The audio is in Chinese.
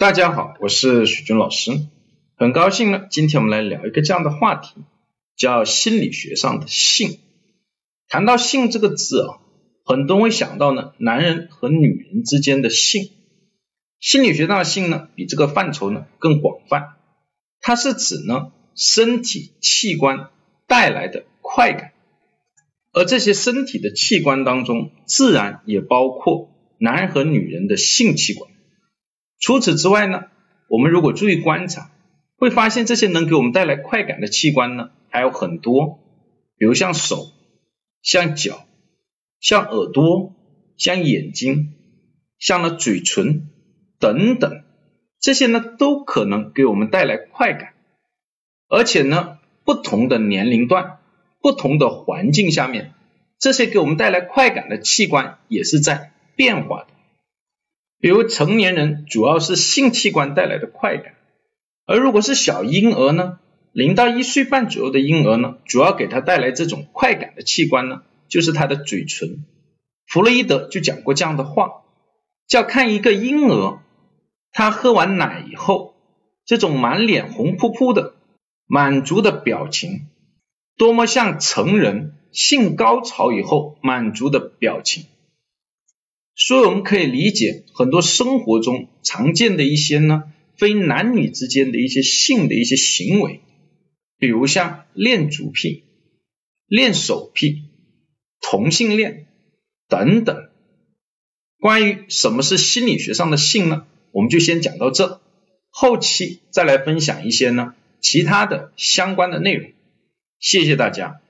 大家好，我是许军老师，很高兴呢，今天我们来聊一个这样的话题，叫心理学上的性。谈到性这个字啊，很多人会想到呢，男人和女人之间的性。心理学上的性呢，比这个范畴呢更广泛，它是指呢身体器官带来的快感，而这些身体的器官当中，自然也包括男人和女人的性器官。除此之外呢，我们如果注意观察，会发现这些能给我们带来快感的器官呢还有很多，比如像手、像脚、像耳朵、像眼睛、像了嘴唇等等，这些呢都可能给我们带来快感，而且呢不同的年龄段、不同的环境下面，这些给我们带来快感的器官也是在变化的。比如成年人主要是性器官带来的快感，而如果是小婴儿呢，零到一岁半左右的婴儿呢，主要给他带来这种快感的器官呢，就是他的嘴唇。弗洛伊德就讲过这样的话，叫看一个婴儿，他喝完奶以后，这种满脸红扑扑的满足的表情，多么像成人性高潮以后满足的表情。所以我们可以理解很多生活中常见的一些呢，非男女之间的一些性的一些行为，比如像恋足癖、恋手癖、同性恋等等。关于什么是心理学上的性呢？我们就先讲到这，后期再来分享一些呢其他的相关的内容。谢谢大家。